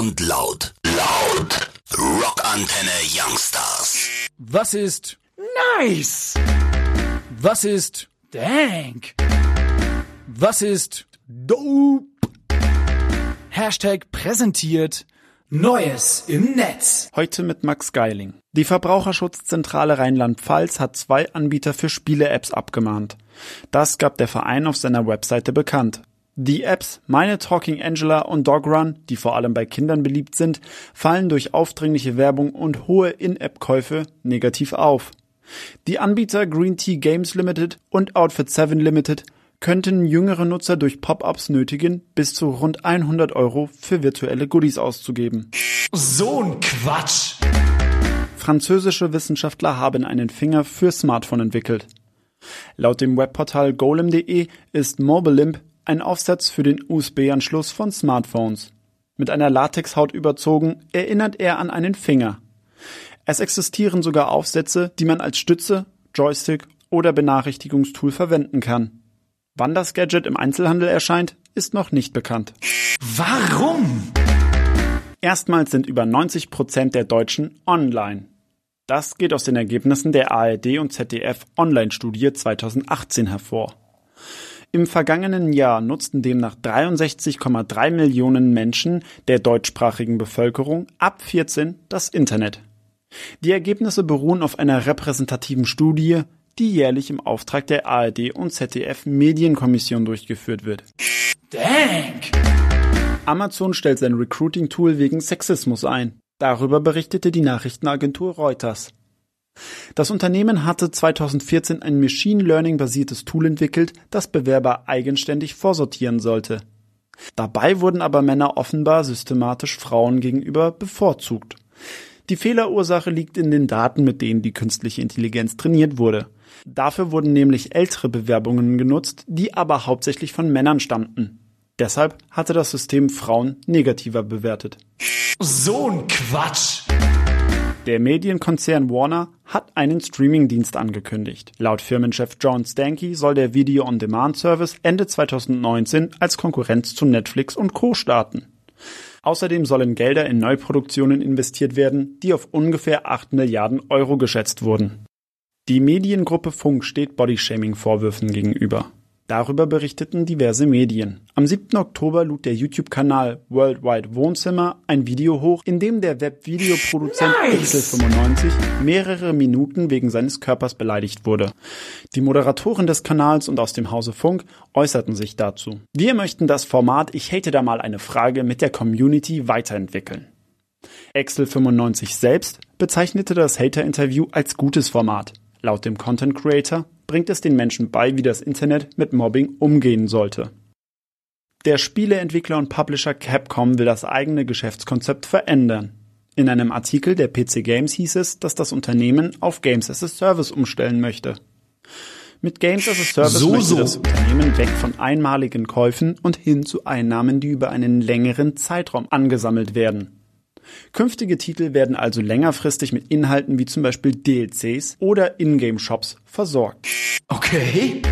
und laut. Laut. Rockantenne Youngstars. Was ist nice? Was ist dank? Was ist dope? Hashtag präsentiert Neues im Netz. Heute mit Max Geiling. Die Verbraucherschutzzentrale Rheinland-Pfalz hat zwei Anbieter für Spiele-Apps abgemahnt. Das gab der Verein auf seiner Webseite bekannt. Die Apps Meine Talking Angela und Dog Run, die vor allem bei Kindern beliebt sind, fallen durch aufdringliche Werbung und hohe In-App-Käufe negativ auf. Die Anbieter Green Tea Games Limited und Outfit 7 Limited könnten jüngere Nutzer durch Pop-ups nötigen, bis zu rund 100 Euro für virtuelle Goodies auszugeben. So ein Quatsch. Französische Wissenschaftler haben einen Finger für Smartphone entwickelt. Laut dem Webportal golem.de ist MobileLimp ein Aufsatz für den USB-Anschluss von Smartphones. Mit einer Latexhaut überzogen, erinnert er an einen Finger. Es existieren sogar Aufsätze, die man als Stütze, Joystick oder Benachrichtigungstool verwenden kann. Wann das Gadget im Einzelhandel erscheint, ist noch nicht bekannt. Warum? Erstmals sind über 90 Prozent der Deutschen online. Das geht aus den Ergebnissen der ARD und ZDF Online-Studie 2018 hervor. Im vergangenen Jahr nutzten demnach 63,3 Millionen Menschen der deutschsprachigen Bevölkerung ab 14 das Internet. Die Ergebnisse beruhen auf einer repräsentativen Studie, die jährlich im Auftrag der ARD und ZDF Medienkommission durchgeführt wird. Dank. Amazon stellt sein Recruiting-Tool wegen Sexismus ein. Darüber berichtete die Nachrichtenagentur Reuters. Das Unternehmen hatte 2014 ein Machine Learning basiertes Tool entwickelt, das Bewerber eigenständig vorsortieren sollte. Dabei wurden aber Männer offenbar systematisch Frauen gegenüber bevorzugt. Die Fehlerursache liegt in den Daten, mit denen die künstliche Intelligenz trainiert wurde. Dafür wurden nämlich ältere Bewerbungen genutzt, die aber hauptsächlich von Männern stammten. Deshalb hatte das System Frauen negativer bewertet. So ein Quatsch. Der Medienkonzern Warner hat einen Streamingdienst angekündigt. Laut Firmenchef John Stanky soll der Video-on-Demand-Service Ende 2019 als Konkurrenz zu Netflix und Co. starten. Außerdem sollen Gelder in Neuproduktionen investiert werden, die auf ungefähr 8 Milliarden Euro geschätzt wurden. Die Mediengruppe Funk steht Bodyshaming-Vorwürfen gegenüber. Darüber berichteten diverse Medien. Am 7. Oktober lud der YouTube-Kanal Worldwide Wohnzimmer ein Video hoch, in dem der Webvideoproduzent Nice. Pixel95 mehrere Minuten wegen seines Körpers beleidigt wurde. Die Moderatoren des Kanals und aus dem Hause Funk äußerten sich dazu. Wir möchten das Format Ich hate da mal eine Frage mit der Community weiterentwickeln. Excel95 selbst bezeichnete das Hater-Interview als gutes Format. Laut dem Content Creator bringt es den Menschen bei, wie das Internet mit Mobbing umgehen sollte. Der Spieleentwickler und Publisher Capcom will das eigene Geschäftskonzept verändern. In einem Artikel der PC Games hieß es, dass das Unternehmen auf Games as a Service umstellen möchte. Mit Games as a Service So, möchte so. das Unternehmen weg von einmaligen Käufen und hin zu Einnahmen, die über einen längeren Zeitraum angesammelt werden. Künftige Titel werden also längerfristig mit Inhalten wie zum Beispiel DLCs oder Ingame-Shops versorgt. Okay.